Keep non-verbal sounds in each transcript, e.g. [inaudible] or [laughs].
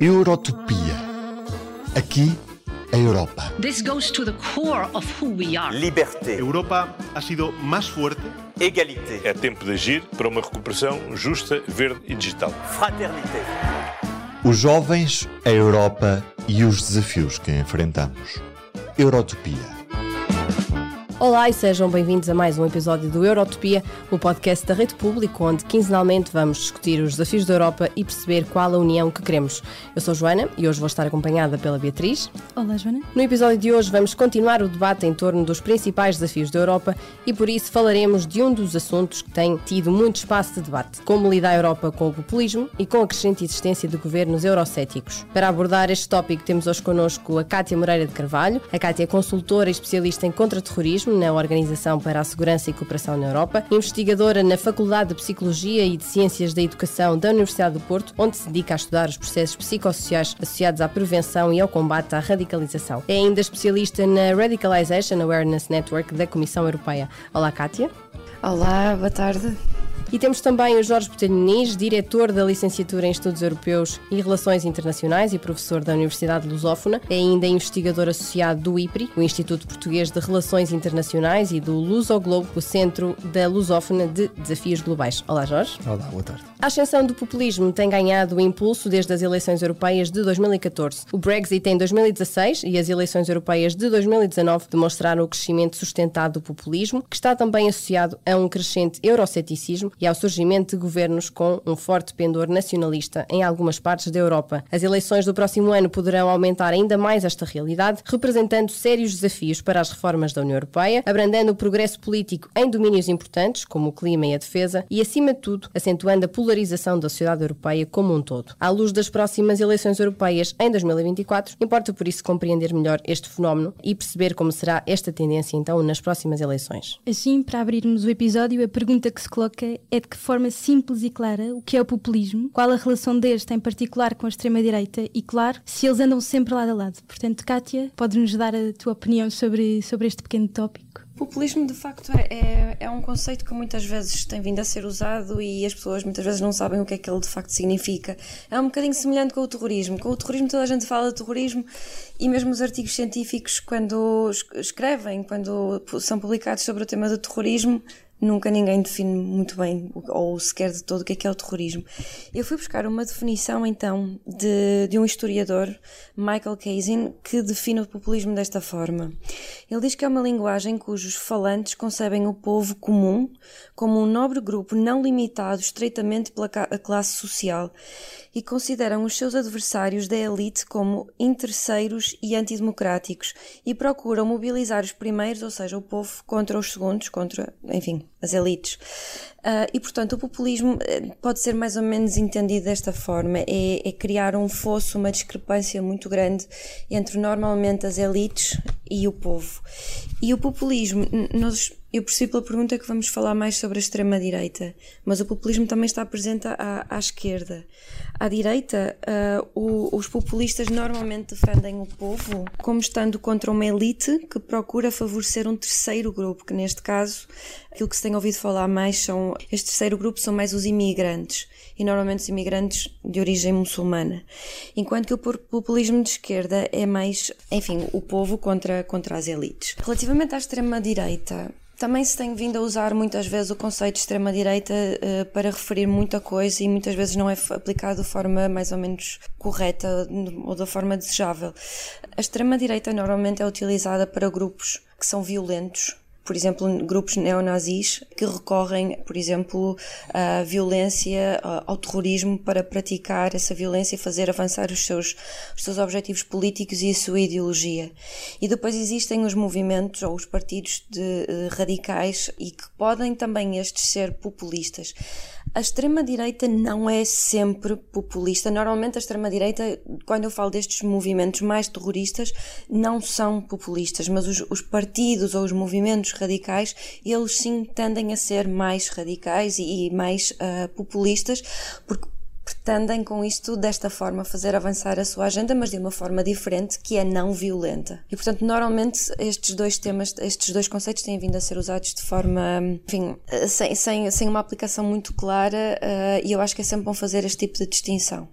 Eurotopia. Aqui, a Europa. This goes to the core of who we are. Liberté, Europa ha sido más fuerte, égalité, É tempo de agir para uma recuperação justa, verde e digital. fraternité. Os jovens, a Europa e os desafios que enfrentamos. Eurotopia. Olá e sejam bem-vindos a mais um episódio do Eurotopia, o podcast da Rede Público, onde quinzenalmente vamos discutir os desafios da Europa e perceber qual a união que queremos. Eu sou Joana e hoje vou estar acompanhada pela Beatriz. Olá, Joana. No episódio de hoje vamos continuar o debate em torno dos principais desafios da Europa e por isso falaremos de um dos assuntos que tem tido muito espaço de debate: como lidar a Europa com o populismo e com a crescente existência de governos eurocéticos. Para abordar este tópico temos hoje connosco a Cátia Moreira de Carvalho. A Cátia é consultora e especialista em contra-terrorismo na Organização para a Segurança e Cooperação na Europa, investigadora na Faculdade de Psicologia e de Ciências da Educação da Universidade do Porto, onde se dedica a estudar os processos psicossociais associados à prevenção e ao combate à radicalização. É ainda especialista na Radicalization Awareness Network da Comissão Europeia. Olá, Kátia. Olá, boa tarde. E temos também o Jorge Botelho diretor da Licenciatura em Estudos Europeus e Relações Internacionais e professor da Universidade Lusófona. É ainda investigador associado do IPRI, o Instituto Português de Relações Internacionais, e do Lusoglobo, o Centro da Lusófona de Desafios Globais. Olá, Jorge. Olá, boa tarde. A ascensão do populismo tem ganhado impulso desde as eleições europeias de 2014. O Brexit em 2016 e as eleições europeias de 2019 demonstraram o crescimento sustentado do populismo, que está também associado a um crescente euroceticismo e ao surgimento de governos com um forte pendor nacionalista em algumas partes da Europa. As eleições do próximo ano poderão aumentar ainda mais esta realidade, representando sérios desafios para as reformas da União Europeia, abrandando o progresso político em domínios importantes, como o clima e a defesa, e, acima de tudo, acentuando a polarização da sociedade europeia como um todo. À luz das próximas eleições europeias em 2024, importa por isso compreender melhor este fenómeno e perceber como será esta tendência então nas próximas eleições. Assim, para abrirmos o episódio, a pergunta que se coloca é de que forma simples e clara o que é o populismo, qual a relação deste em particular com a extrema-direita e, claro, se eles andam sempre lado a lado. Portanto, Kátia, podes-nos dar a tua opinião sobre, sobre este pequeno tópico? Populismo, de facto, é, é, é um conceito que muitas vezes tem vindo a ser usado e as pessoas muitas vezes não sabem o que é que ele de facto significa. É um bocadinho semelhante com o terrorismo. Com o terrorismo, toda a gente fala de terrorismo e mesmo os artigos científicos, quando es- escrevem, quando são publicados sobre o tema do terrorismo, nunca ninguém define muito bem ou sequer de todo o que é que é o terrorismo. Eu fui buscar uma definição então de, de um historiador, Michael Kazin, que define o populismo desta forma. Ele diz que é uma linguagem cujos falantes concebem o povo comum como um nobre grupo não limitado estreitamente pela classe social e consideram os seus adversários da elite como interesseiros e antidemocráticos e procuram mobilizar os primeiros, ou seja, o povo, contra os segundos, contra, enfim, as elites. Ah, e, portanto, o populismo eh, pode ser mais ou menos entendido desta forma: é, é criar um fosso, uma discrepância muito grande entre normalmente as elites e o povo. E o populismo, nós. Eu percebo pela pergunta que vamos falar mais sobre a extrema-direita, mas o populismo também está presente à, à esquerda. À direita, ah, o- os populistas normalmente defendem o povo como estando contra uma elite que procura favorecer um terceiro grupo, que neste caso, aquilo que se tem ouvido falar mais são. Este terceiro grupo são mais os imigrantes, e normalmente os imigrantes de origem muçulmana. Enquanto que o populismo de esquerda é mais, enfim, o povo contra, contra as elites. Relativamente à extrema-direita, também se tem vindo a usar muitas vezes o conceito de extrema-direita eh, para referir muita coisa e muitas vezes não é aplicado de forma mais ou menos correta ou da forma desejável. A extrema-direita normalmente é utilizada para grupos que são violentos, por exemplo, grupos neonazis que recorrem, por exemplo, à violência, ao terrorismo para praticar essa violência e fazer avançar os seus, os seus objetivos políticos e a sua ideologia. E depois existem os movimentos ou os partidos de, eh, radicais e que podem também estes ser populistas. A extrema-direita não é sempre populista. Normalmente, a extrema-direita, quando eu falo destes movimentos mais terroristas, não são populistas, mas os, os partidos ou os movimentos radicais, eles sim tendem a ser mais radicais e, e mais ah, populistas, porque pretendem com isto, desta forma, fazer avançar a sua agenda, mas de uma forma diferente, que é não violenta. E, portanto, normalmente estes dois temas, estes dois conceitos têm vindo a ser usados de forma, enfim, sem, sem, sem uma aplicação muito clara, uh, e eu acho que é sempre bom fazer este tipo de distinção.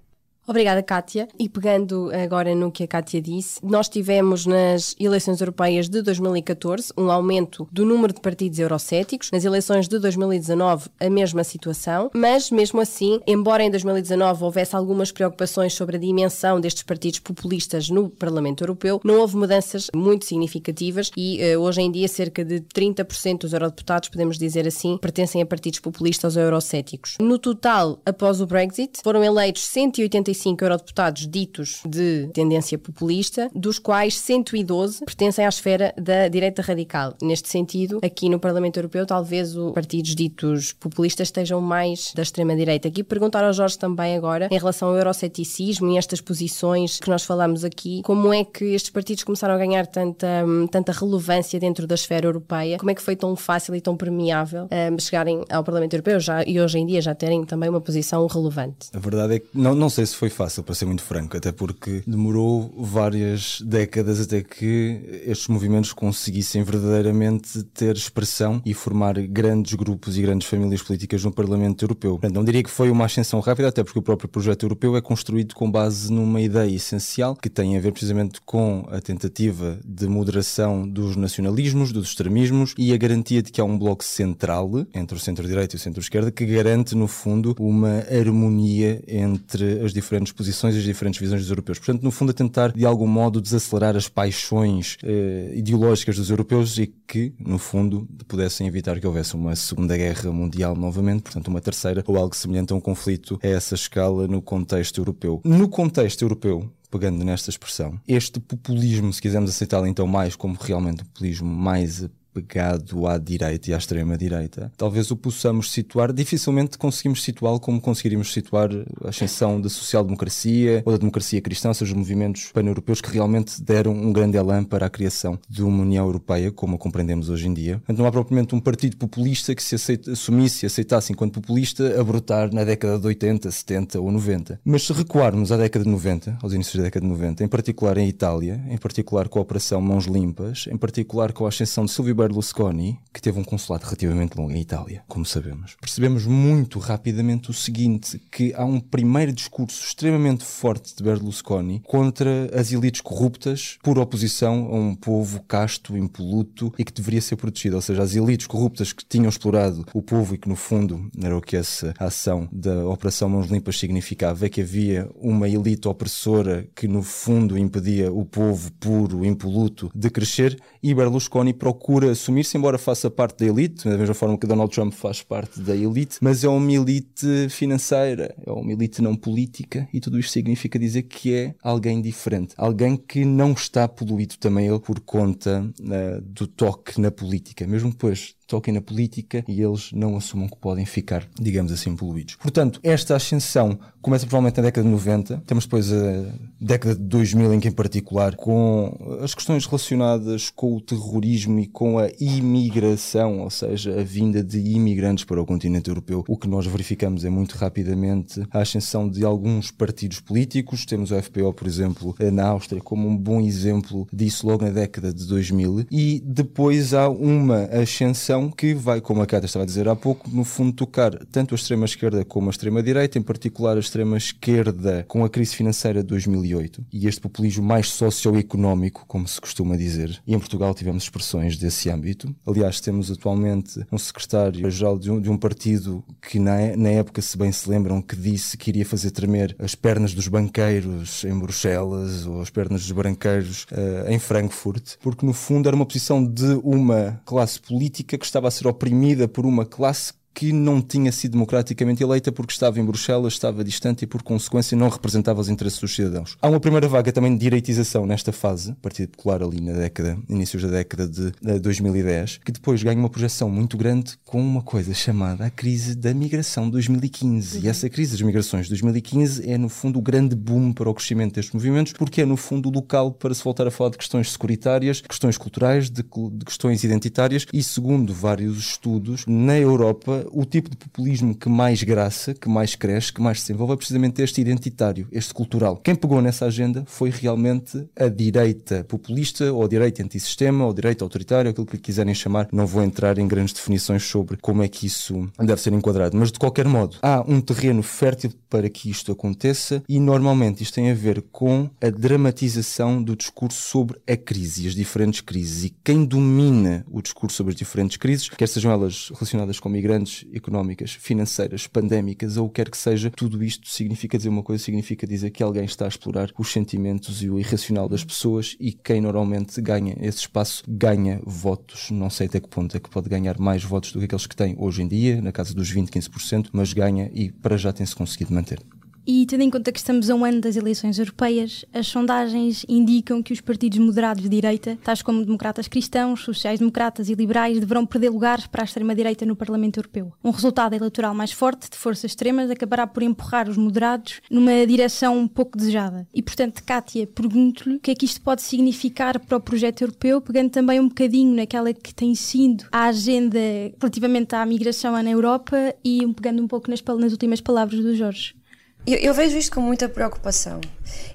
Obrigada, Kátia. E pegando agora no que a Kátia disse, nós tivemos nas eleições europeias de 2014 um aumento do número de partidos eurocéticos. Nas eleições de 2019, a mesma situação, mas mesmo assim, embora em 2019 houvesse algumas preocupações sobre a dimensão destes partidos populistas no Parlamento Europeu, não houve mudanças muito significativas e uh, hoje em dia cerca de 30% dos eurodeputados, podemos dizer assim, pertencem a partidos populistas ou eurocéticos. No total, após o Brexit, foram eleitos 185 eurodeputados ditos de tendência populista, dos quais 112 pertencem à esfera da direita radical. Neste sentido, aqui no Parlamento Europeu, talvez os partidos ditos populistas estejam mais da extrema-direita. Aqui perguntar ao Jorge também agora, em relação ao euroceticismo e estas posições que nós falamos aqui, como é que estes partidos começaram a ganhar tanta, tanta relevância dentro da esfera europeia? Como é que foi tão fácil e tão permeável um, chegarem ao Parlamento Europeu já, e hoje em dia já terem também uma posição relevante? A verdade é que não, não sei se foi fácil, para ser muito franco, até porque demorou várias décadas até que estes movimentos conseguissem verdadeiramente ter expressão e formar grandes grupos e grandes famílias políticas no Parlamento Europeu. Portanto, não diria que foi uma ascensão rápida, até porque o próprio projeto europeu é construído com base numa ideia essencial que tem a ver precisamente com a tentativa de moderação dos nacionalismos, dos extremismos e a garantia de que há um bloco central entre o centro-direita e o centro-esquerda que garante, no fundo, uma harmonia entre as diferentes posições e as diferentes visões dos europeus. Portanto, no fundo, a tentar de algum modo desacelerar as paixões eh, ideológicas dos europeus e que, no fundo, pudessem evitar que houvesse uma Segunda Guerra Mundial novamente, portanto, uma terceira ou algo semelhante a um conflito a essa escala no contexto europeu. No contexto europeu, pegando nesta expressão, este populismo, se quisermos aceitá-lo então mais como realmente um populismo mais pegado à direita e à extrema-direita, talvez o possamos situar, dificilmente conseguimos situá-lo como conseguiríamos situar a ascensão da social-democracia ou da democracia cristã, ou seja, os movimentos pan-europeus que realmente deram um grande elan para a criação de uma União Europeia, como a compreendemos hoje em dia. Não há propriamente um partido populista que se aceita, assumisse e aceitasse enquanto populista a brotar na década de 80, 70 ou 90. Mas se recuarmos à década de 90, aos inícios da década de 90, em particular em Itália, em particular com a Operação Mãos Limpas, em particular com a ascensão de Silvio Berlusconi, que teve um consulado relativamente longo em Itália, como sabemos, percebemos muito rapidamente o seguinte: que há um primeiro discurso extremamente forte de Berlusconi contra as elites corruptas por oposição a um povo casto, impoluto e que deveria ser protegido. Ou seja, as elites corruptas que tinham explorado o povo e que, no fundo, era o que essa ação da Operação Mãos Limpas significava, é que havia uma elite opressora que, no fundo, impedia o povo puro, impoluto, de crescer e Berlusconi procura assumir-se, embora faça parte da elite, da mesma forma que Donald Trump faz parte da elite, mas é uma elite financeira, é uma elite não política e tudo isto significa dizer que é alguém diferente, alguém que não está poluído também ele por conta uh, do toque na política, mesmo depois toquem na política e eles não assumam que podem ficar, digamos assim, poluídos. Portanto, esta ascensão começa provavelmente na década de 90, temos depois a década de 2000 em que em particular com as questões relacionadas com o terrorismo e com a imigração, ou seja, a vinda de imigrantes para o continente europeu. O que nós verificamos é muito rapidamente a ascensão de alguns partidos políticos. Temos o FPO, por exemplo, na Áustria, como um bom exemplo disso logo na década de 2000. E depois há uma ascensão que vai, como a Cata estava a dizer há pouco, no fundo tocar tanto a extrema-esquerda como a extrema-direita, em particular a extrema-esquerda com a crise financeira de 2008 e este populismo mais socioeconómico, como se costuma dizer. E em Portugal tivemos expressões desse âmbito. Aliás, temos atualmente um secretário-geral de, um, de um, partido que na, na época, se bem se lembram, que disse que iria fazer tremer as pernas dos banqueiros em Bruxelas ou as pernas dos branqueiros uh, em Frankfurt, porque no fundo era uma posição de uma classe política que estava a ser oprimida por uma classe que não tinha sido democraticamente eleita porque estava em Bruxelas, estava distante e, por consequência, não representava os interesses dos cidadãos. Há uma primeira vaga também de direitização nesta fase, Partido Popular ali na década, inícios da década de, de 2010, que depois ganha uma projeção muito grande com uma coisa chamada a crise da migração de 2015. Uhum. E essa crise das migrações de 2015 é, no fundo, o grande boom para o crescimento destes movimentos, porque é, no fundo, o local para se voltar a falar de questões securitárias, questões culturais, de, de questões identitárias e, segundo vários estudos, na Europa o tipo de populismo que mais graça, que mais cresce, que mais se desenvolve é precisamente este identitário, este cultural. Quem pegou nessa agenda foi realmente a direita populista, ou a direita antissistema, ou a direita autoritária, aquilo que lhe quiserem chamar. Não vou entrar em grandes definições sobre como é que isso deve ser enquadrado, mas de qualquer modo, há um terreno fértil para que isto aconteça e normalmente isto tem a ver com a dramatização do discurso sobre a crise, as diferentes crises. E quem domina o discurso sobre as diferentes crises, quer sejam elas relacionadas com migrantes, económicas, financeiras, pandémicas ou o que quer que seja, tudo isto significa dizer uma coisa, significa dizer que alguém está a explorar os sentimentos e o irracional das pessoas e quem normalmente ganha esse espaço ganha votos. Não sei até que ponto é que pode ganhar mais votos do que aqueles que tem hoje em dia, na casa dos 20, 15%, mas ganha e para já tem-se conseguido manter. E tendo em conta que estamos a um ano das eleições europeias, as sondagens indicam que os partidos moderados de direita, tais como democratas cristãos, sociais-democratas e liberais, deverão perder lugares para a extrema-direita no Parlamento Europeu. Um resultado eleitoral mais forte de forças extremas acabará por empurrar os moderados numa direção um pouco desejada. E, portanto, Kátia, pergunto-lhe o que é que isto pode significar para o projeto europeu, pegando também um bocadinho naquela que tem sido a agenda relativamente à migração na Europa e pegando um pouco nas, nas últimas palavras do Jorge. Eu, eu, vejo isto com muita preocupação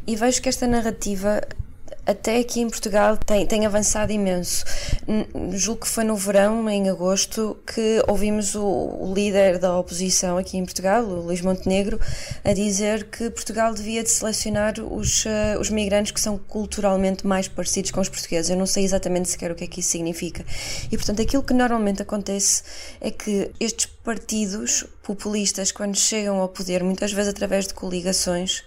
e vejo que esta narrativa até aqui em Portugal tem, tem avançado imenso. Julgo que foi no verão, em agosto, que ouvimos o, o, líder da oposição aqui em Portugal, o Luís Montenegro, a dizer que Portugal devia de selecionar os, uh, os migrantes que são culturalmente mais parecidos com os portugueses. Eu não sei exatamente sequer o que é que isso significa. E, portanto, aquilo que normalmente acontece é que estes partidos populistas, quando chegam ao poder, muitas vezes através de coligações,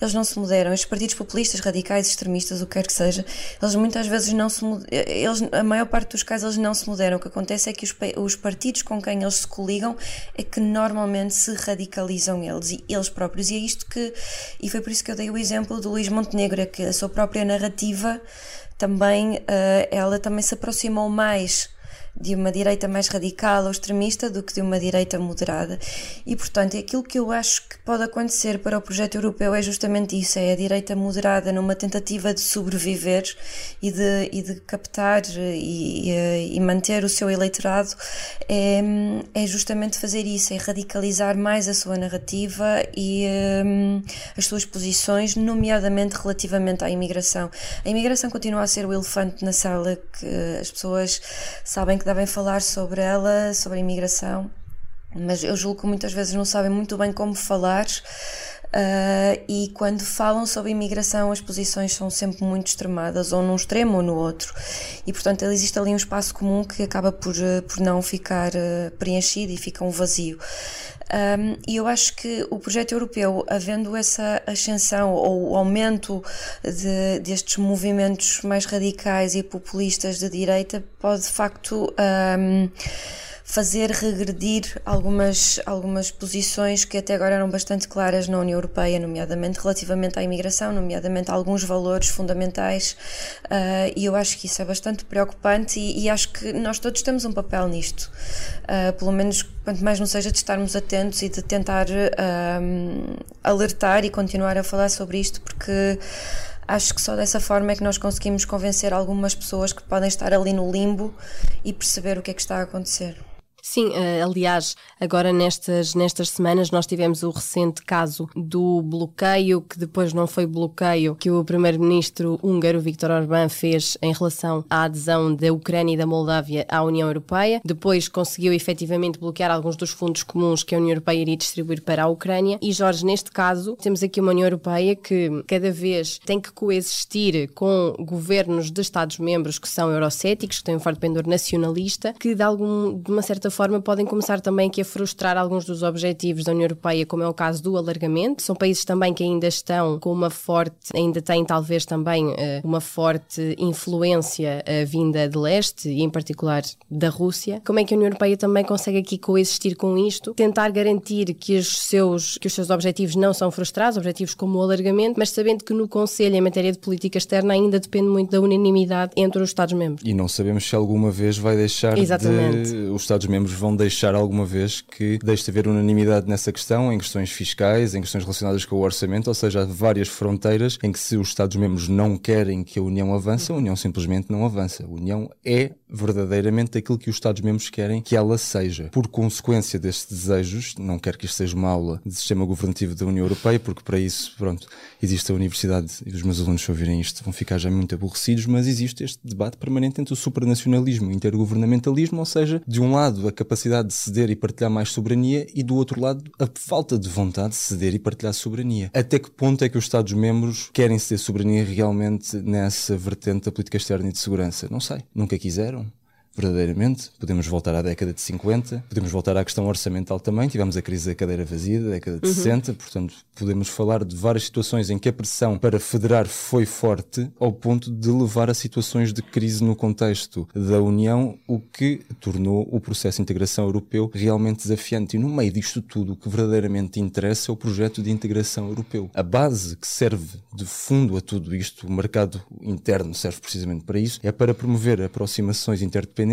eles não se moderam. Estes partidos populistas, radicais, extremistas, o que quer que seja, eles muitas vezes não se eles A maior parte dos casos eles não se moderam. O que acontece é que os, os partidos com quem eles se coligam é que normalmente se radicalizam eles e eles próprios. E é isto que. E foi por isso que eu dei o exemplo do Luís Montenegro, é que a sua própria narrativa também, uh, ela também se aproximou mais de uma direita mais radical ou extremista do que de uma direita moderada. E, portanto, aquilo que eu acho que pode acontecer para o projeto europeu é justamente isso: é a direita moderada numa tentativa de sobreviver e de, e de captar e, e, e manter o seu eleitorado, é, é justamente fazer isso, é radicalizar mais a sua narrativa e um, as suas posições, nomeadamente relativamente à imigração. A imigração continua a ser o elefante na sala que as pessoas sabem que que devem falar sobre ela, sobre a imigração, mas eu julgo que muitas vezes não sabem muito bem como falar. Uh, e quando falam sobre imigração, as posições são sempre muito extremadas, ou num extremo ou no outro. E, portanto, existe ali um espaço comum que acaba por, uh, por não ficar uh, preenchido e fica um vazio. Um, e eu acho que o projeto europeu, havendo essa ascensão ou o aumento de, destes movimentos mais radicais e populistas de direita, pode de facto. Um, fazer regredir algumas, algumas posições que até agora eram bastante claras na União Europeia, nomeadamente relativamente à imigração, nomeadamente a alguns valores fundamentais, uh, e eu acho que isso é bastante preocupante e, e acho que nós todos temos um papel nisto. Uh, pelo menos, quanto mais não seja de estarmos atentos e de tentar uh, alertar e continuar a falar sobre isto, porque acho que só dessa forma é que nós conseguimos convencer algumas pessoas que podem estar ali no limbo e perceber o que é que está a acontecer. Sim, eh, aliás, agora nestas, nestas semanas nós tivemos o recente caso do bloqueio, que depois não foi bloqueio, que o primeiro-ministro húngaro Viktor Orbán fez em relação à adesão da Ucrânia e da Moldávia à União Europeia. Depois conseguiu efetivamente bloquear alguns dos fundos comuns que a União Europeia iria distribuir para a Ucrânia. E Jorge, neste caso, temos aqui uma União Europeia que cada vez tem que coexistir com governos de Estados-membros que são eurocéticos, que têm um forte pendor nacionalista, que de, algum, de uma certa forma podem começar também aqui a frustrar alguns dos objetivos da União Europeia, como é o caso do alargamento. São países também que ainda estão com uma forte, ainda têm talvez também uh, uma forte influência uh, vinda de leste e em particular da Rússia. Como é que a União Europeia também consegue aqui coexistir com isto, tentar garantir que os seus, que os seus objetivos não são frustrados, objetivos como o alargamento, mas sabendo que no Conselho em matéria de política externa ainda depende muito da unanimidade entre os Estados-membros. E não sabemos se alguma vez vai deixar Exatamente. de os Estados-membros Estados-membros vão deixar alguma vez que deixe de haver unanimidade nessa questão, em questões fiscais, em questões relacionadas com o orçamento, ou seja, há várias fronteiras em que se os Estados-membros não querem que a União avance, a União simplesmente não avança. A União é verdadeiramente aquilo que os Estados-membros querem que ela seja. Por consequência destes desejos, não quero que isto seja uma aula de sistema governativo da União Europeia, porque para isso, pronto, existe a universidade e os meus alunos, se ouvirem isto, vão ficar já muito aborrecidos, mas existe este debate permanente entre o supranacionalismo e o intergovernamentalismo, ou seja, de um lado capacidade de ceder e partilhar mais soberania e do outro lado a falta de vontade de ceder e partilhar soberania. Até que ponto é que os Estados-membros querem ceder soberania realmente nessa vertente da política externa e de segurança? Não sei. Nunca quiseram verdadeiramente. Podemos voltar à década de 50, podemos voltar à questão orçamental também. Tivemos a crise da cadeira vazia da década de uhum. 60, portanto, podemos falar de várias situações em que a pressão para federar foi forte ao ponto de levar a situações de crise no contexto da União, o que tornou o processo de integração europeu realmente desafiante. E no meio disto tudo, o que verdadeiramente interessa é o projeto de integração europeu. A base que serve de fundo a tudo isto, o mercado interno serve precisamente para isso, é para promover aproximações interdependentes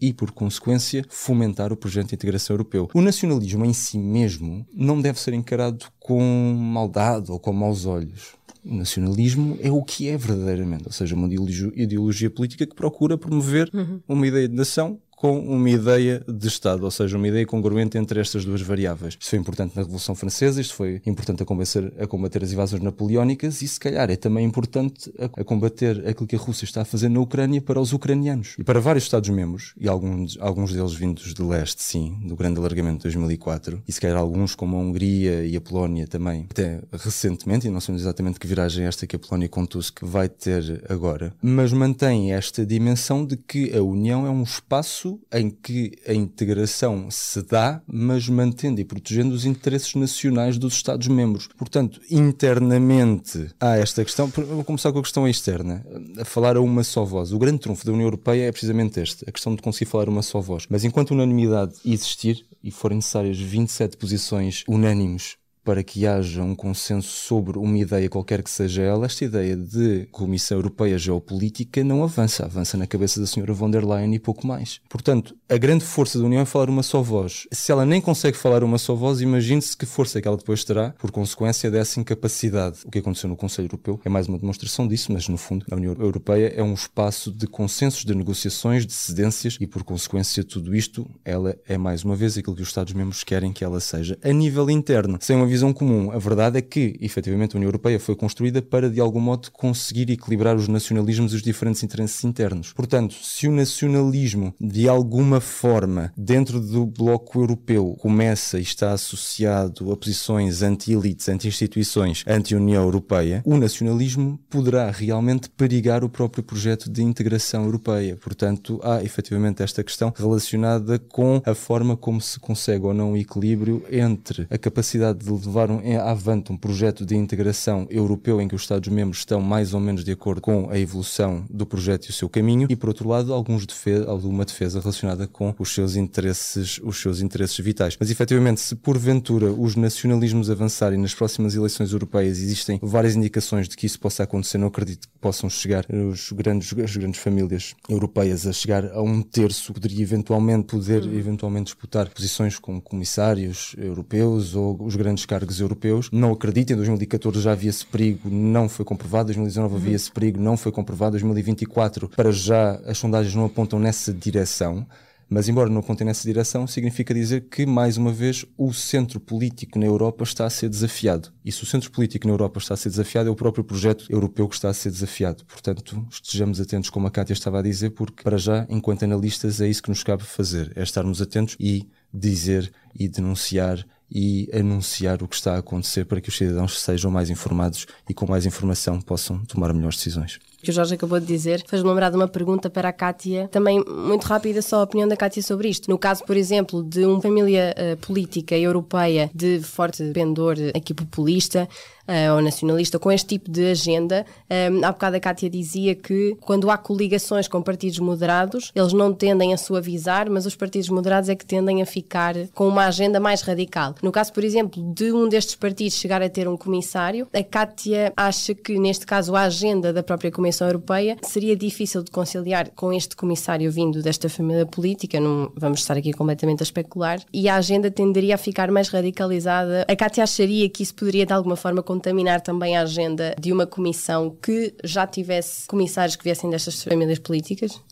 e, por consequência, fomentar o projeto de integração europeu. O nacionalismo em si mesmo não deve ser encarado com maldade ou com maus olhos. O nacionalismo é o que é verdadeiramente, ou seja, uma ideologia, ideologia política que procura promover uhum. uma ideia de nação com uma ideia de Estado, ou seja, uma ideia congruente entre estas duas variáveis. Isto foi importante na Revolução Francesa, isto foi importante a, combater, a combater as invasões napoleónicas e, se calhar, é também importante a, a, combater aquilo que a Rússia está a fazer na Ucrânia para os ucranianos. E para vários Estados-membros, e alguns, alguns deles vindos de leste, sim, do grande alargamento de 2004, e se calhar alguns como a Hungria e a Polónia também, até recentemente, e não sabemos exatamente que viragem é esta que a Polónia com Tusk vai ter agora, mas mantém esta dimensão de que a União é um espaço em que a integração se dá, mas mantendo e protegendo os interesses nacionais dos Estados-membros. Portanto, internamente há esta questão. Vou começar com a questão externa, a falar a uma só voz. O grande trunfo da União Europeia é precisamente este, a questão de conseguir falar uma só voz. Mas enquanto unanimidade existir, e forem necessárias 27 posições unânimes para que haja um consenso sobre uma ideia qualquer que seja ela, esta ideia de Comissão Europeia Geopolítica não avança. Avança na cabeça da senhora von der Leyen e pouco mais. Portanto, a grande força da União é falar uma só voz. Se ela nem consegue falar uma só voz, imagine-se que força é que ela depois terá por consequência dessa incapacidade. O que aconteceu no Conselho Europeu é mais uma demonstração disso, mas no fundo a União Europeia é um espaço de consensos, de negociações, de cedências e por consequência de tudo isto, ela é mais uma vez aquilo que os Estados-membros querem que ela seja. A nível interno, sem uma visão comum. A verdade é que, efetivamente, a União Europeia foi construída para, de algum modo, conseguir equilibrar os nacionalismos e os diferentes interesses internos. Portanto, se o nacionalismo, de alguma forma, dentro do bloco europeu, começa e está associado a posições anti-elites, anti-instituições, anti-União Europeia, o nacionalismo poderá realmente perigar o próprio projeto de integração europeia. Portanto, há efetivamente esta questão relacionada com a forma como se consegue ou não o equilíbrio entre a capacidade de levaram avante um projeto de integração europeu em que os Estados-membros estão mais ou menos de acordo com a evolução do projeto e o seu caminho, e por outro lado, alguns defesa, alguma defesa relacionada com os seus interesses, os seus interesses vitais. Mas efetivamente, se porventura os nacionalismos avançarem nas próximas eleições europeias, existem várias indicações de que isso possa acontecer, não acredito que possam chegar os grandes, as grandes famílias europeias a chegar a um terço, poderia eventualmente poder eventualmente disputar posições como comissários europeus ou os grandes cargos europeus. Não acredito, em 2014 já havia esse perigo, não foi comprovado. Em 2019 havia esse perigo, não foi comprovado. Em 2024, para já, as sondagens não apontam nessa direção. Mas, embora não apontem nessa direção, significa dizer que, mais uma vez, o centro político na Europa está a ser desafiado. E se o centro político na Europa está a ser desafiado, é o próprio projeto europeu que está a ser desafiado. Portanto, estejamos atentos, como a Cátia estava a dizer, porque, para já, enquanto analistas, é isso que nos cabe fazer: é estarmos atentos e dizer e denunciar e anunciar o que está a acontecer para que os cidadãos sejam mais informados e com mais informação possam tomar melhores decisões que o Jorge acabou de dizer, fez-me lembrar de uma pergunta para a Kátia, também muito rápida, só a opinião da Kátia sobre isto. No caso, por exemplo, de uma família uh, política europeia de forte pendor aqui populista, uh, ou nacionalista com este tipo de agenda. Um, há bocado a Cátia dizia que quando há coligações com partidos moderados, eles não tendem a suavizar, mas os partidos moderados é que tendem a ficar com uma agenda mais radical. No caso, por exemplo, de um destes partidos chegar a ter um comissário, a Cátia acha que, neste caso, a agenda da própria Comissão Europeia, seria difícil de conciliar com este comissário vindo desta família política, não vamos estar aqui completamente a especular, e a agenda tenderia a ficar mais radicalizada. A Cátia acharia que isso poderia de alguma forma contaminar também a agenda de uma comissão que já tivesse comissários que viessem destas famílias políticas?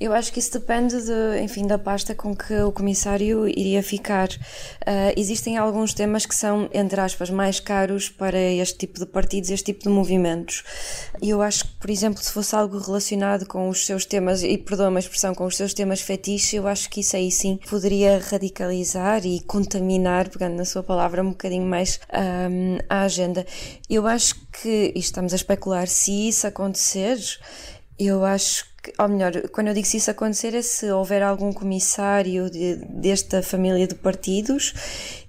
Eu acho que isso depende, de, enfim, da pasta com que o comissário iria ficar. Uh, existem alguns temas que são, entre aspas, mais caros para este tipo de partidos, este tipo de movimentos. E eu acho que, por exemplo, se fosse algo relacionado com os seus temas, e perdoa-me a expressão, com os seus temas fetiche, eu acho que isso aí sim poderia radicalizar e contaminar, pegando na sua palavra, um bocadinho mais um, a agenda. Eu acho que, e estamos a especular, se isso acontecer, eu acho ou melhor, quando eu digo se isso acontecer é se houver algum comissário de, desta família de partidos,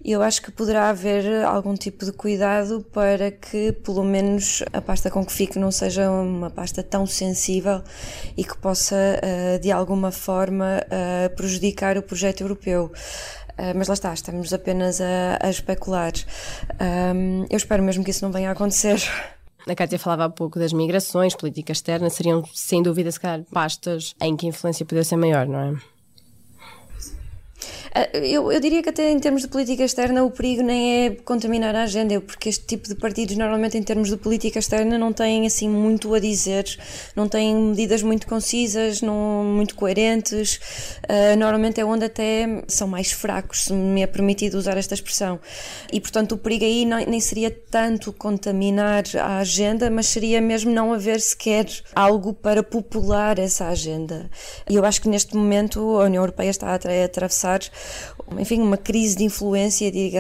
eu acho que poderá haver algum tipo de cuidado para que pelo menos a pasta com que fique não seja uma pasta tão sensível e que possa uh, de alguma forma uh, prejudicar o projeto europeu. Uh, mas lá está, estamos apenas a, a especular. Um, eu espero mesmo que isso não venha a acontecer. A Cátia falava há pouco das migrações, política externa, seriam sem dúvida, se calhar, pastas em que a influência poderia ser maior, não é? Ah, eu, eu, diria que até em termos de política externa o perigo nem é contaminar a agenda, porque este tipo de partidos normalmente em termos de política externa não têm assim muito a dizer, não têm medidas muito concisas, não muito coerentes, uh, normalmente é onde até são mais fracos, se me é permitido usar esta expressão. E portanto o perigo aí não, nem seria tanto contaminar a agenda, mas seria mesmo não haver sequer algo para popular essa agenda. E eu acho que neste momento a União Europeia está a atravessar enfim, uma crise de influência, digo,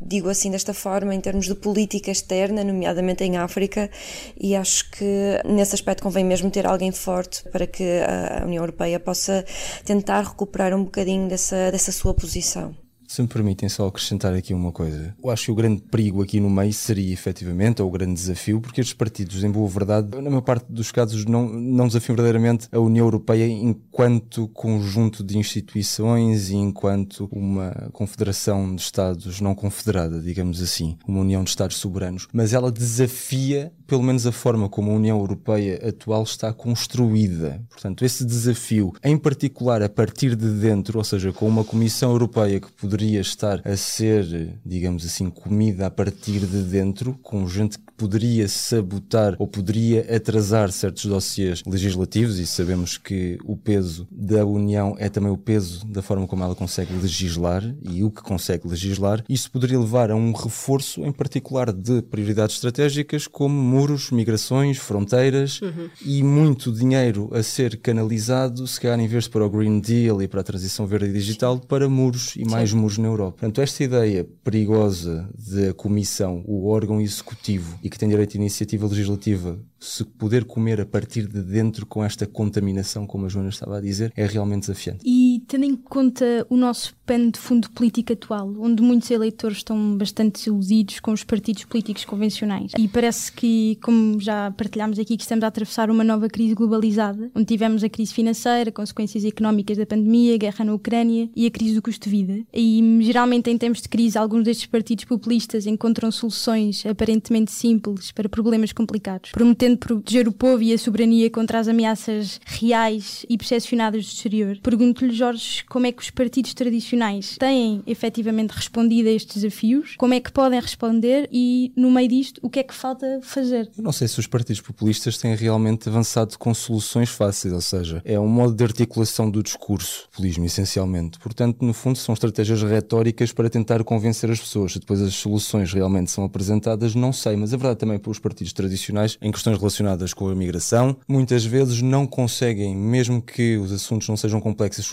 digo assim desta forma, em termos de política externa, nomeadamente em África, e acho que nesse aspecto convém mesmo ter alguém forte para que a União Europeia possa tentar recuperar um bocadinho dessa, dessa sua posição. Se me permitem só acrescentar aqui uma coisa. Eu acho que o grande perigo aqui no meio seria efetivamente, ou o grande desafio, porque estes partidos, em boa verdade, na maior parte dos casos, não, não desafiam verdadeiramente a União Europeia enquanto conjunto de instituições e enquanto uma confederação de Estados não confederada, digamos assim, uma União de Estados soberanos. Mas ela desafia, pelo menos, a forma como a União Europeia atual está construída. Portanto, esse desafio, em particular a partir de dentro, ou seja, com uma Comissão Europeia que poderia poderia estar a ser, digamos assim, comida a partir de dentro, com gente que poderia sabotar ou poderia atrasar certos dossiês legislativos, e sabemos que o peso da União é também o peso da forma como ela consegue legislar e o que consegue legislar. Isso poderia levar a um reforço, em particular, de prioridades estratégicas como muros, migrações, fronteiras uhum. e muito dinheiro a ser canalizado, se calhar em vez de para o Green Deal e para a transição verde e digital, para muros e mais muros na Europa. Portanto, esta ideia perigosa da Comissão, o órgão executivo e que tem direito de iniciativa legislativa se poder comer a partir de dentro com esta contaminação, como a Joana estava a dizer, é realmente desafiante. E tendo em conta o nosso pano de fundo político atual, onde muitos eleitores estão bastante desiludidos com os partidos políticos convencionais, e parece que, como já partilhámos aqui, que estamos a atravessar uma nova crise globalizada, onde tivemos a crise financeira, consequências económicas da pandemia, a guerra na Ucrânia e a crise do custo de vida. E geralmente em tempos de crise, alguns destes partidos populistas encontram soluções aparentemente simples para problemas complicados, prometendo proteger o povo e a soberania contra as ameaças reais e percepcionadas do exterior. Pergunto-lhe, Jorge, como é que os partidos tradicionais têm efetivamente respondido a estes desafios, como é que podem responder e, no meio disto, o que é que falta fazer? Eu não sei se os partidos populistas têm realmente avançado com soluções fáceis, ou seja, é um modo de articulação do discurso, populismo, essencialmente. Portanto, no fundo, são estratégias retóricas para tentar convencer as pessoas. Depois as soluções realmente são apresentadas, não sei, mas a verdade também para os partidos tradicionais, em questões relacionadas com a migração, muitas vezes não conseguem, mesmo que os assuntos não sejam complexos, as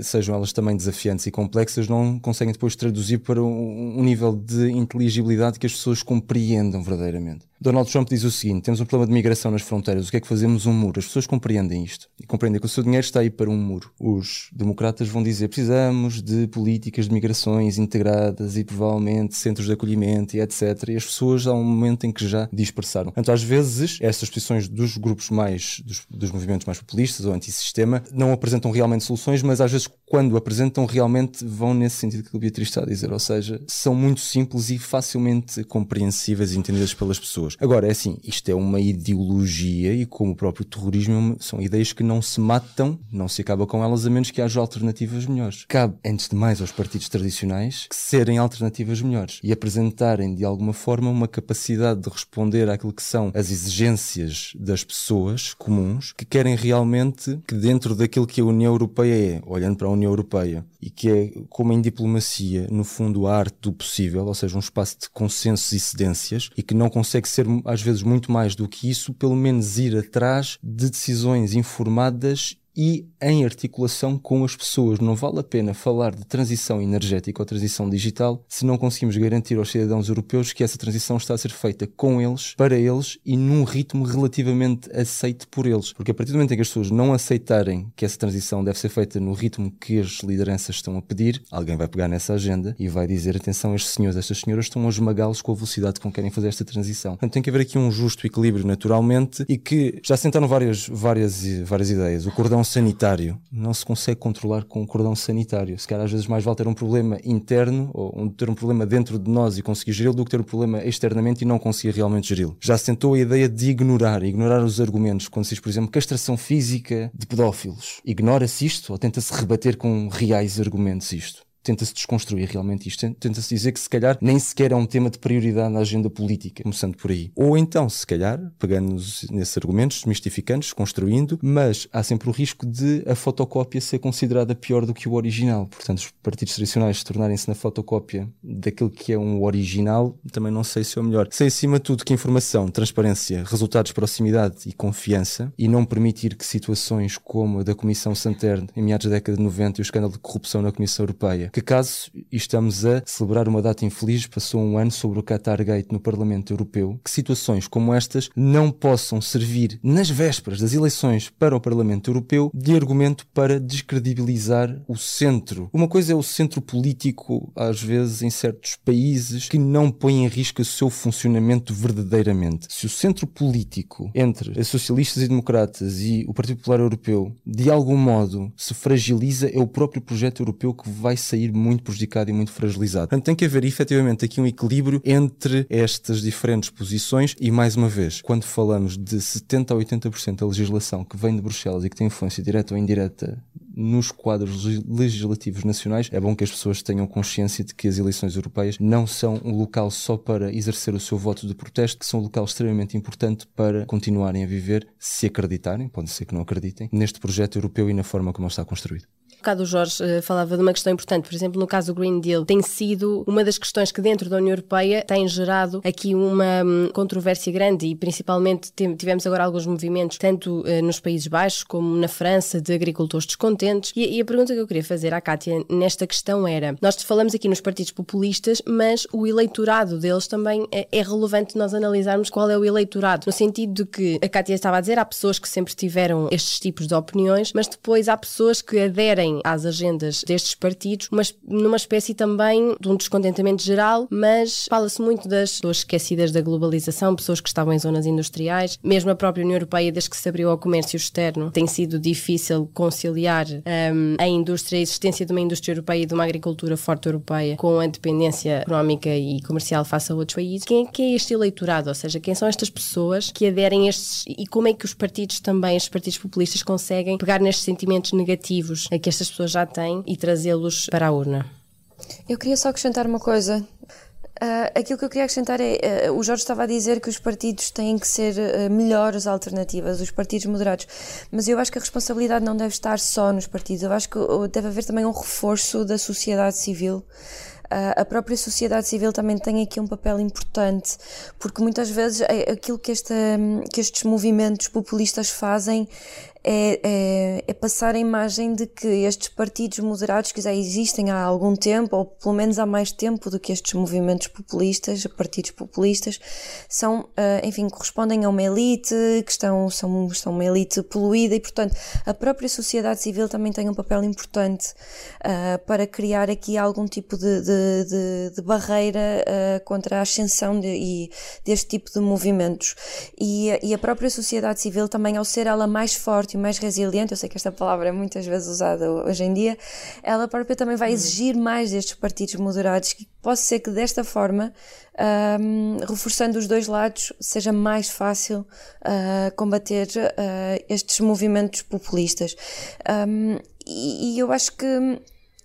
sejam elas também desafiantes e complexas, não conseguem depois traduzir para um nível de inteligibilidade que as pessoas compreendam verdadeiramente. Donald Trump diz o seguinte: temos um problema de migração nas fronteiras, o que é que fazemos? Um muro. As pessoas compreendem isto e compreendem que o seu dinheiro está aí para um muro. Os democratas vão dizer: precisamos de políticas de migrações integradas e provavelmente centros de acolhimento e etc. E as pessoas há um momento em que já dispersaram. Portanto, às vezes, estas posições dos grupos mais, dos, dos movimentos mais populistas ou antissistema, não apresentam realmente soluções, mas às vezes quando apresentam realmente vão nesse sentido que o Beatriz está a dizer, ou seja, são muito simples e facilmente compreensíveis e entendidas pelas pessoas. Agora, é assim, isto é uma ideologia e como o próprio terrorismo são ideias que não se matam, não se acaba com elas a menos que haja alternativas melhores. Cabe, antes de mais, aos partidos tradicionais que serem alternativas melhores e apresentarem de alguma forma uma capacidade de responder àquilo que são as exigências das pessoas comuns que querem realmente que dentro daquilo que a União Europeia é, olhando para a União Europeia, e que é como em diplomacia, no fundo, a arte do possível, ou seja, um espaço de consensos e cedências, e que não consegue ser às vezes muito mais do que isso, pelo menos ir atrás de decisões informadas e em articulação com as pessoas. Não vale a pena falar de transição energética ou transição digital se não conseguimos garantir aos cidadãos europeus que essa transição está a ser feita com eles, para eles e num ritmo relativamente aceito por eles. Porque a partir do momento em que as pessoas não aceitarem que essa transição deve ser feita no ritmo que as lideranças estão a pedir, alguém vai pegar nessa agenda e vai dizer: atenção, estes senhores, estas senhoras estão a esmagá-los com a velocidade com que querem fazer esta transição. Portanto, tem que haver aqui um justo equilíbrio naturalmente e que já sentaram várias, várias, várias ideias. O cordão sanitário não se consegue controlar com o cordão sanitário. Se calhar às vezes mais vale ter um problema interno ou ter um problema dentro de nós e conseguir geri-lo do que ter um problema externamente e não conseguir realmente geri-lo. Já se tentou a ideia de ignorar, ignorar os argumentos quando se diz, por exemplo, castração física de pedófilos. Ignora-se isto ou tenta-se rebater com reais argumentos isto? Tenta-se desconstruir realmente isto. Tenta-se dizer que se calhar nem sequer é um tema de prioridade na agenda política, começando por aí. Ou então, se calhar, pegando nesses argumentos, desmistificando, construindo, mas há sempre o risco de a fotocópia ser considerada pior do que o original. Portanto, os partidos tradicionais se tornarem-se na fotocópia daquilo que é um original, também não sei se é o melhor. Sei acima de tudo que informação, transparência, resultados, proximidade e confiança, e não permitir que situações como a da Comissão Santerne em meados da década de 90 e o escândalo de corrupção na Comissão Europeia que caso estamos a celebrar uma data infeliz, passou um ano sobre o Qatar Gate no Parlamento Europeu, que situações como estas não possam servir nas vésperas das eleições para o Parlamento Europeu de argumento para descredibilizar o centro. Uma coisa é o centro político, às vezes em certos países, que não põe em risco o seu funcionamento verdadeiramente. Se o centro político entre as socialistas e democratas e o Partido Popular Europeu de algum modo se fragiliza, é o próprio projeto europeu que vai sair sair muito prejudicado e muito fragilizado. Portanto, tem que haver efetivamente aqui um equilíbrio entre estas diferentes posições e, mais uma vez, quando falamos de 70 a 80% da legislação que vem de Bruxelas e que tem influência direta ou indireta nos quadros legislativos nacionais, é bom que as pessoas tenham consciência de que as eleições europeias não são um local só para exercer o seu voto de protesto, que são um local extremamente importante para continuarem a viver, se acreditarem, pode ser que não acreditem, neste projeto europeu e na forma como ele está construído bocado o Jorge uh, falava de uma questão importante, por exemplo, no caso do Green Deal, tem sido uma das questões que dentro da União Europeia tem gerado aqui uma um, controvérsia grande e principalmente tivemos agora alguns movimentos, tanto uh, nos Países Baixos como na França, de agricultores descontentes. E, e, a pergunta que eu queria fazer à Kátia nesta questão era: nós falamos aqui nos partidos populistas, mas o eleitorado deles também é, é relevante nós analisarmos qual é o eleitorado, no sentido de que a Kátia estava a dizer, há pessoas que sempre tiveram estes tipos de opiniões, mas depois há pessoas que aderem às agendas destes partidos, mas numa espécie também de um descontentamento geral, mas fala-se muito das pessoas esquecidas da globalização, pessoas que estavam em zonas industriais, mesmo a própria União Europeia, desde que se abriu ao comércio externo, tem sido difícil conciliar um, a indústria, a existência de uma indústria europeia e de uma agricultura forte europeia com a dependência económica e comercial face a outros países. Quem é que é este eleitorado? Ou seja, quem são estas pessoas que aderem a estes e como é que os partidos também, os partidos populistas, conseguem pegar nestes sentimentos negativos a que estas pessoas já têm e trazê-los para a urna. Eu queria só acrescentar uma coisa. Uh, aquilo que eu queria acrescentar é: uh, o Jorge estava a dizer que os partidos têm que ser uh, melhores alternativas, os partidos moderados, mas eu acho que a responsabilidade não deve estar só nos partidos, eu acho que deve haver também um reforço da sociedade civil. a própria sociedade civil também tem aqui um papel importante, porque muitas vezes é aquilo que, esta, que estes movimentos populistas fazem é, é, é, passar a imagem de que estes partidos moderados que já existem há algum tempo, ou pelo menos há mais tempo do que estes movimentos populistas, partidos populistas, são, uh, enfim, correspondem a uma elite, que estão, são, são uma elite poluída e, portanto, a própria sociedade civil também tem um papel importante uh, para criar aqui algum tipo de, de, de, de barreira uh, contra a ascensão e deste tipo de movimentos. E, e a própria sociedade civil também, ao ser ela mais forte e mais resiliente, eu sei que esta palavra é muitas vezes usada hoje em dia, ela própria também vai exigir mais destes partidos moderados, que pode ser que desta forma, um, reforçando os dois lados, seja mais fácil uh, combater uh, estes movimentos populistas. Um, e, e eu acho que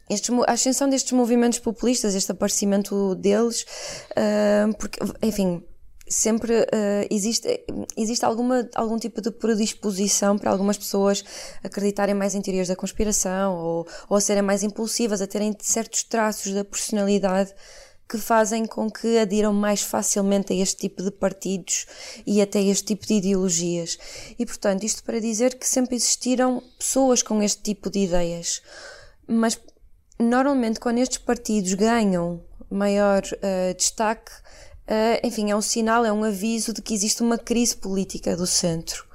estes, a ascensão destes movimentos populistas, este aparecimento deles, uh, porque, enfim, sempre uh, existe, existe alguma, algum tipo de predisposição para algumas pessoas acreditarem mais em teorias da conspiração ou, ou a serem mais impulsivas, a terem certos traços da personalidade que fazem com que adiram mais facilmente a este tipo de partidos e até este tipo de ideologias. E portanto, isto para dizer que sempre existiram pessoas com este tipo de ideias. Mas normalmente, quando estes partidos ganham maior uh, destaque, Uh, enfim, é um sinal, é um aviso de que existe uma crise política do centro.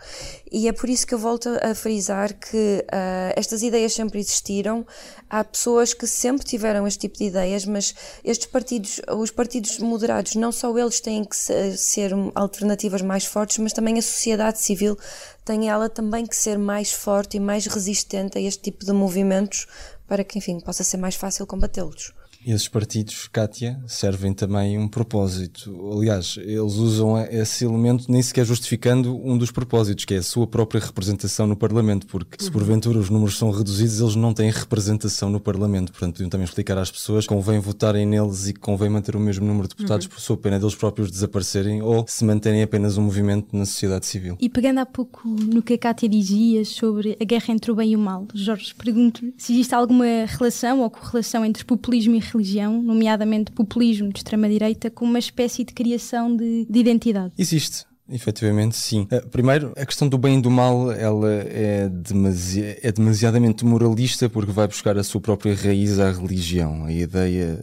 E é por isso que eu volto a frisar que uh, estas ideias sempre existiram. Há pessoas que sempre tiveram este tipo de ideias, mas estes partidos, os partidos moderados, não só eles têm que ser alternativas mais fortes, mas também a sociedade civil tem ela também que ser mais forte e mais resistente a este tipo de movimentos para que, enfim, possa ser mais fácil combatê-los. Esses partidos, Kátia, servem também um propósito. Aliás, eles usam esse elemento nem sequer justificando um dos propósitos, que é a sua própria representação no Parlamento, porque se porventura os números são reduzidos, eles não têm representação no Parlamento. Portanto, podiam também explicar às pessoas que convém votarem neles e que convém manter o mesmo número de deputados uhum. por sua pena deles próprios desaparecerem ou se manterem apenas um movimento na sociedade civil. E pegando há pouco no que a Kátia dizia sobre a guerra entre o bem e o mal, Jorge, pergunto-lhe se existe alguma relação ou correlação entre populismo e religião, nomeadamente populismo de extrema-direita, com uma espécie de criação de, de identidade? Existe. Efetivamente, sim. Eh, primeiro, a questão do bem e do mal, ela é, demasi é demasiadamente moralista porque vai buscar a sua própria raiz à religião. A ideia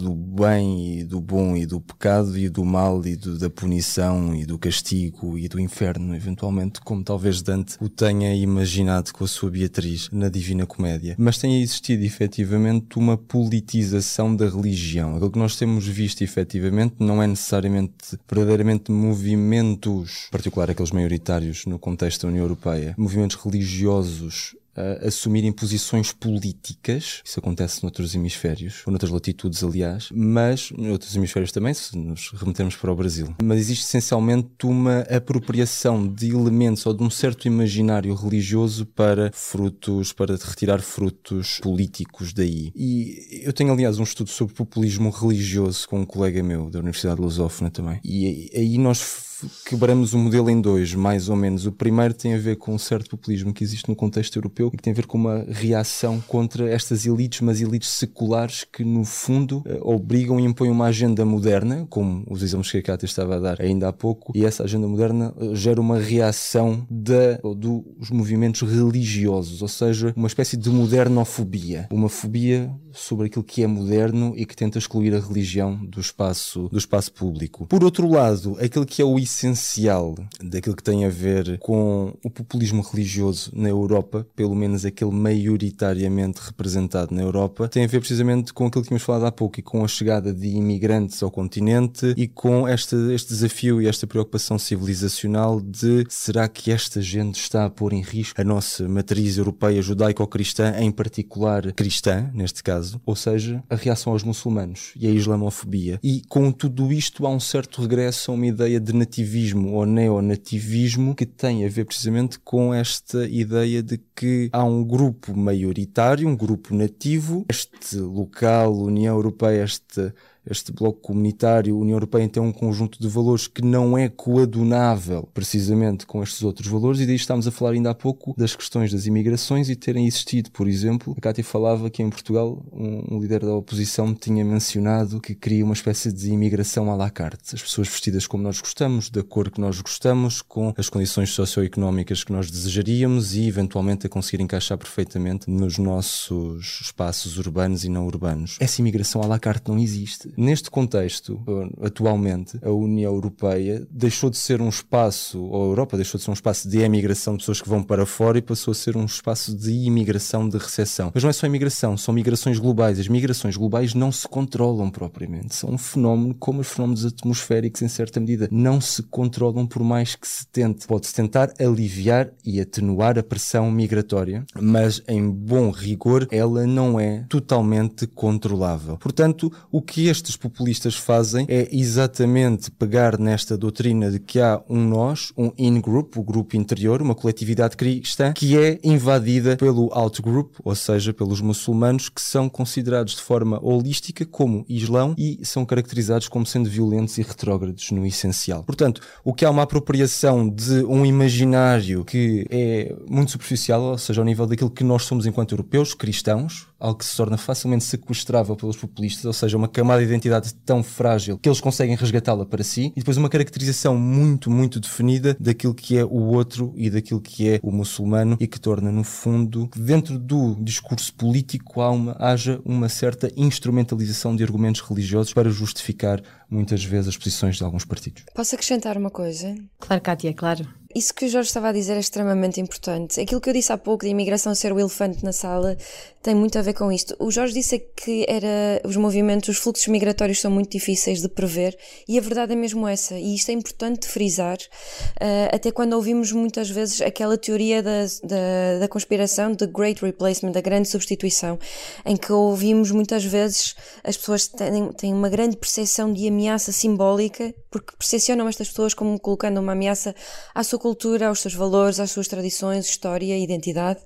do bem e do bom e do pecado e do mal e do, da punição e do castigo e do inferno, eventualmente, como talvez Dante o tenha imaginado com a sua Beatriz na Divina Comédia. Mas tem existido, efetivamente, uma politização da religião. Aquilo que nós temos visto, efetivamente, não é necessariamente verdadeiramente movimento em particular aqueles maioritários no contexto da União Europeia, movimentos religiosos uh, assumirem posições políticas. Isso acontece noutros hemisférios, ou noutras latitudes, aliás, mas noutros hemisférios também, se nos remetermos para o Brasil. Mas existe essencialmente uma apropriação de elementos ou de um certo imaginário religioso para frutos, para retirar frutos políticos daí. E eu tenho, aliás, um estudo sobre populismo religioso com um colega meu da Universidade de Lusófona também. E aí nós quebramos o modelo em dois, mais ou menos. O primeiro tem a ver com um certo populismo que existe no contexto europeu e que tem a ver com uma reação contra estas elites, mas elites seculares que, no fundo, eh, obrigam e impõem uma agenda moderna, como os exemplos que a Cátia estava a dar ainda há pouco, e essa agenda moderna eh, gera uma reação da, dos movimentos religiosos, ou seja, uma espécie de modernofobia. Uma fobia sobre aquilo que é moderno e que tenta excluir a religião do espaço, do espaço público. Por outro lado, aquilo que é o essencial daquilo que tem a ver com o populismo religioso na Europa, pelo menos aquele maioritariamente representado na Europa, tem a ver precisamente com aquilo que tínhamos falado há pouco e com a chegada de imigrantes ao continente e com este, este desafio e esta preocupação civilizacional de será que esta gente está a pôr em risco a nossa matriz europeia judaico-cristã, em particular cristã, neste caso, ou seja, a reação aos muçulmanos e a islamofobia. E com tudo isto há um certo regresso a uma ideia de nativismo ou neonativismo que tem a ver precisamente com esta ideia de que há um grupo maioritário, um grupo nativo, este local, União Europeia, este este bloco comunitário, a União Europeia tem um conjunto de valores que não é coadunável precisamente com estes outros valores, e daí estamos a falar ainda há pouco das questões das imigrações e terem existido, por exemplo, a Cátia falava que em Portugal um, um líder da oposição tinha mencionado que queria uma espécie de imigração à la carte, as pessoas vestidas como nós gostamos, da cor que nós gostamos, com as condições socioeconómicas que nós desejaríamos e eventualmente a conseguir encaixar perfeitamente nos nossos espaços urbanos e não urbanos. Essa imigração à la carte não existe neste contexto, atualmente, a União Europeia deixou de ser um espaço, ou a Europa deixou de ser um espaço de emigração de pessoas que vão para fora e passou a ser um espaço de imigração de recessão. Mas não é só imigração, são migrações globais. As migrações globais não se controlam propriamente. São um fenómeno como os fenómenos atmosféricos, em certa medida. Não se controlam por mais que se tente. Pode-se tentar aliviar e atenuar a pressão migratória, mas em bom rigor ela não é totalmente controlável. Portanto, o que estes populistas fazem é exatamente pegar nesta doutrina de que há um nós, um in-group, o grupo interior, uma coletividade cristã, que é invadida pelo out-group, ou seja, pelos muçulmanos, que são considerados de forma holística como islão e são caracterizados como sendo violentos e retrógrados no essencial. Portanto, o que há uma apropriação de um imaginário que é muito superficial, ou seja, ao nível daquilo que nós somos enquanto europeus, cristãos, algo que se torna facilmente sequestrável pelos populistas, ou seja, uma camada de identidade tão frágil que eles conseguem resgatá-la para si, e depois uma caracterização muito, muito definida daquilo que é o outro e daquilo que é o muçulmano, e que torna, no fundo, que dentro do discurso político há uma, haja uma certa instrumentalização de argumentos religiosos para justificar muitas vezes as posições de alguns partidos. Posso acrescentar uma coisa? Claro, Kátia, claro. Isso que o Jorge estava a dizer é extremamente importante. Aquilo que eu disse há pouco de imigração ser o elefante na sala tem muito a ver com isto. O Jorge disse que era os movimentos, os fluxos migratórios são muito difíceis de prever e a verdade é mesmo essa. E isto é importante frisar, uh, até quando ouvimos muitas vezes aquela teoria da, da, da conspiração de Great Replacement, da grande substituição, em que ouvimos muitas vezes as pessoas têm, têm uma grande percepção de ameaça simbólica porque percepcionam estas pessoas como colocando uma ameaça à sua cultura, aos seus valores, às suas tradições, história, identidade.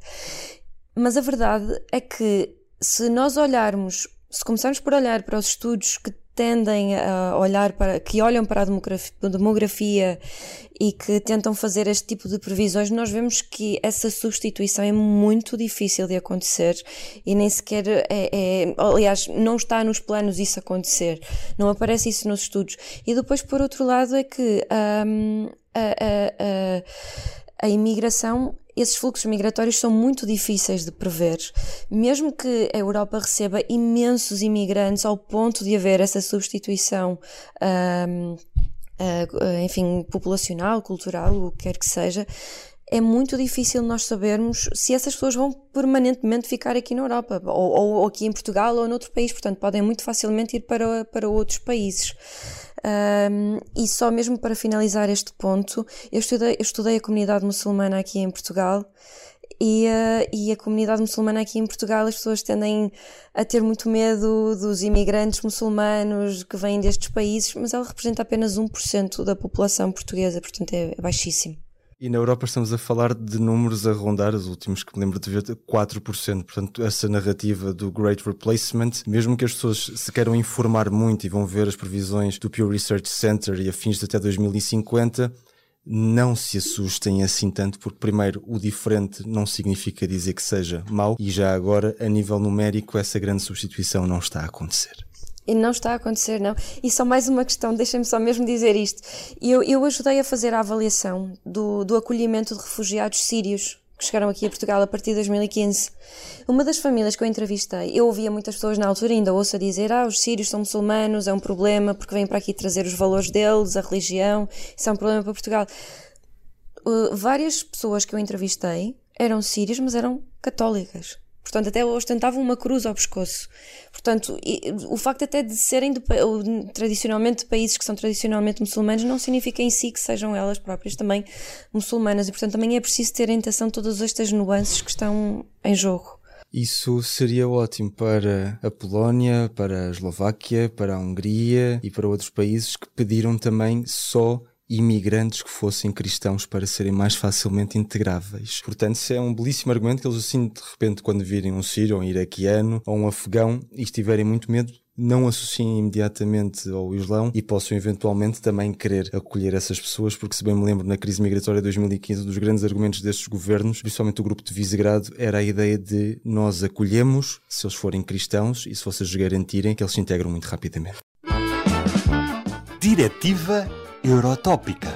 Mas a verdade é que se nós olharmos, se começarmos por olhar para os estudos que tendem a olhar para, que olham para a demografia, demografia e que tentam fazer este tipo de previsões, nós vemos que essa substituição é muito difícil de acontecer e nem sequer é, é aliás, não está nos planos isso acontecer, não aparece isso nos estudos. E depois, por outro lado, é que um, a, a, a, a imigração esses fluxos migratórios são muito difíceis de prever. Mesmo que a Europa receba imensos imigrantes ao ponto de haver essa substituição, um, uh, enfim, populacional, cultural, o que quer que seja, é muito difícil nós sabermos se essas pessoas vão permanentemente ficar aqui na Europa, ou, ou aqui em Portugal, ou noutro país. Portanto, podem muito facilmente ir para, para outros países. Um, e só mesmo para finalizar este ponto, eu estudei, eu estudei a comunidade muçulmana aqui em Portugal e, uh, e a comunidade muçulmana aqui em Portugal, as pessoas tendem a ter muito medo dos imigrantes muçulmanos que vêm destes países, mas ela representa apenas 1% da população portuguesa, portanto é, é baixíssimo. E na Europa estamos a falar de números a rondar, os últimos que me lembro de ver, 4%. Portanto, essa narrativa do Great Replacement, mesmo que as pessoas se queiram informar muito e vão ver as previsões do Pew Research Center e afins de até 2050, não se assustem assim tanto, porque primeiro o diferente não significa dizer que seja mau, e já agora, a nível numérico, essa grande substituição não está a acontecer. E não está a acontecer, não. E só mais uma questão, deixem-me só mesmo dizer isto. Eu, eu ajudei a fazer a avaliação do, do acolhimento de refugiados sírios que chegaram aqui a Portugal a partir de 2015. Uma das famílias que eu entrevistei, eu ouvia muitas pessoas na altura, ainda ouço a dizer: ah, os sírios são muçulmanos, é um problema porque vêm para aqui trazer os valores deles, a religião, isso é um problema para Portugal. Uh, várias pessoas que eu entrevistei eram sírias, mas eram católicas. Portanto, até ostentavam uma cruz ao pescoço. Portanto, o facto até de serem de, tradicionalmente de países que são tradicionalmente muçulmanos não significa em si que sejam elas próprias também muçulmanas. E, portanto, também é preciso ter em atenção todas estas nuances que estão em jogo. Isso seria ótimo para a Polónia, para a Eslováquia, para a Hungria e para outros países que pediram também só imigrantes que fossem cristãos para serem mais facilmente integráveis. Portanto, isso é um belíssimo argumento que eles assim, de repente, quando virem um sírio, um iraquiano ou um afegão e estiverem muito medo, não associem imediatamente ao Islão e possam eventualmente também querer acolher essas pessoas, porque se bem me lembro na crise migratória de 2015, um dos grandes argumentos destes governos, principalmente o grupo de Visegrado, era a ideia de nós acolhemos se eles forem cristãos e se vocês garantirem que eles se integram muito rapidamente. Diretiva Eurotópica.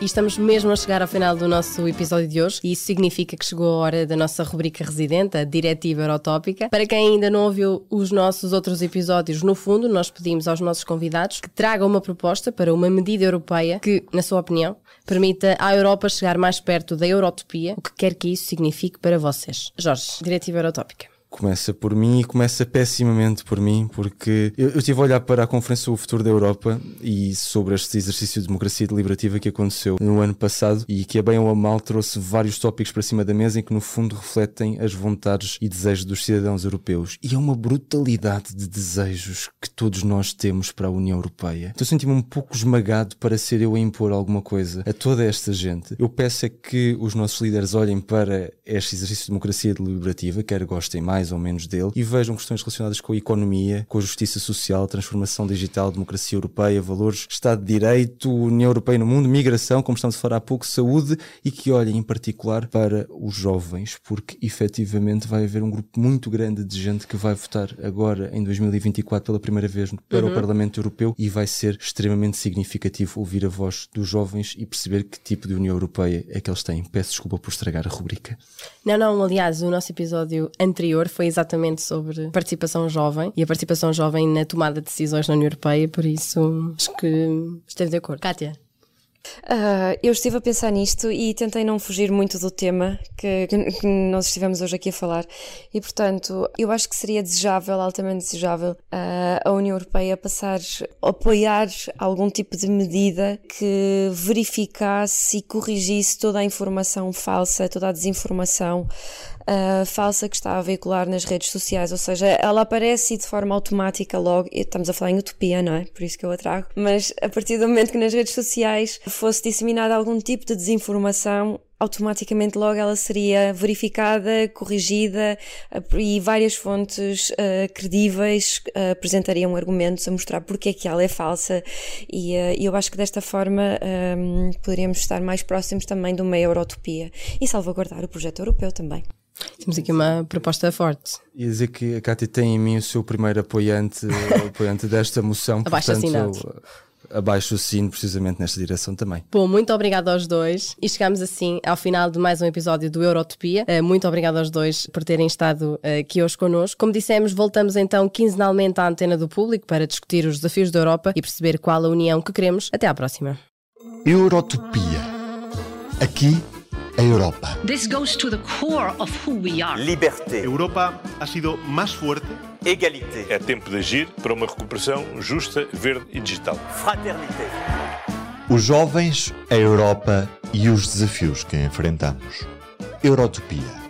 E estamos mesmo a chegar ao final do nosso episódio de hoje, e isso significa que chegou a hora da nossa rubrica residente, a Diretiva Eurotópica. Para quem ainda não ouviu os nossos outros episódios, no fundo, nós pedimos aos nossos convidados que tragam uma proposta para uma medida europeia que, na sua opinião, permita à Europa chegar mais perto da Eurotopia, o que quer que isso signifique para vocês. Jorge, Diretiva Eurotópica começa por mim e começa pessimamente por mim, porque eu, eu estive a olhar para a Conferência O Futuro da Europa e sobre este exercício de democracia deliberativa que aconteceu no ano passado e que a bem ou a mal trouxe vários tópicos para cima da mesa em que no fundo refletem as vontades e desejos dos cidadãos europeus. E é uma brutalidade de desejos que todos nós temos para a União Europeia. Então senti-me um pouco esmagado para ser eu a impor alguma coisa a toda esta gente. Eu peço é que os nossos líderes olhem para este exercício de democracia deliberativa, quer gostem mais mais ou menos dele, e vejam questões relacionadas com a economia, com a justiça social, transformação digital, democracia europeia, valores, Estado de Direito, União Europeia no mundo, migração, como estamos a falar há pouco, saúde, e que olhem em particular para os jovens, porque efetivamente vai haver um grupo muito grande de gente que vai votar agora em 2024 pela primeira vez para uhum. o Parlamento Europeu e vai ser extremamente significativo ouvir a voz dos jovens e perceber que tipo de União Europeia é que eles têm. Peço desculpa por estragar a rubrica. Não, não, aliás, o nosso episódio anterior foi exatamente sobre participação jovem e a participação jovem na tomada de decisões na União Europeia, por isso acho que esteve de acordo. Kátia? Uh, eu estive a pensar nisto e tentei não fugir muito do tema que, que, nós estivemos hoje aqui a falar e portanto eu acho que seria desejável, altamente desejável uh, a União Europeia passar, apoiar algum tipo de medida que verificasse e corrigisse toda a informação falsa, toda a desinformação uh, falsa que está a veicular nas redes sociais, ou seja, ela aparece de forma automática logo, estamos a falar em utopia, não é? Por isso que eu a trago, mas a partir do momento que nas redes sociais fosse disseminada algum tipo de desinformação, automaticamente logo ela seria verificada, corrigida e várias fontes uh, credíveis uh, apresentariam argumentos a mostrar porque é que ela é falsa e uh, eu acho que desta forma um, poderíamos estar mais próximos também de uma eurotopia e salvaguardar o projeto europeu também. Temos aqui uma proposta forte. Ia dizer que a Cátia tem em mim o seu primeiro apoiante, [laughs] apoiante desta moção. Abaixo portanto, assinado. Abaixo o sino precisamente nesta direção também. Bom, muito obrigado aos dois e chegamos assim ao final de mais um episódio do Eurotopia. Eh, muito obrigado aos dois por terem estado eh, aqui hoje connosco. Como dissemos, voltamos então quinzenalmente à antena do público para discutir os desafios da Europa e perceber qual a união que queremos. Até à próxima. Eurotopia. Aqui a Europa. This goes to the core of who we are. Liberté. Europa ha sido mais forte. Égalité. É tempo de agir para uma recuperação justa, verde e digital. Fraternité. Os jovens, a Europa e os desafios que enfrentamos. Eurotopia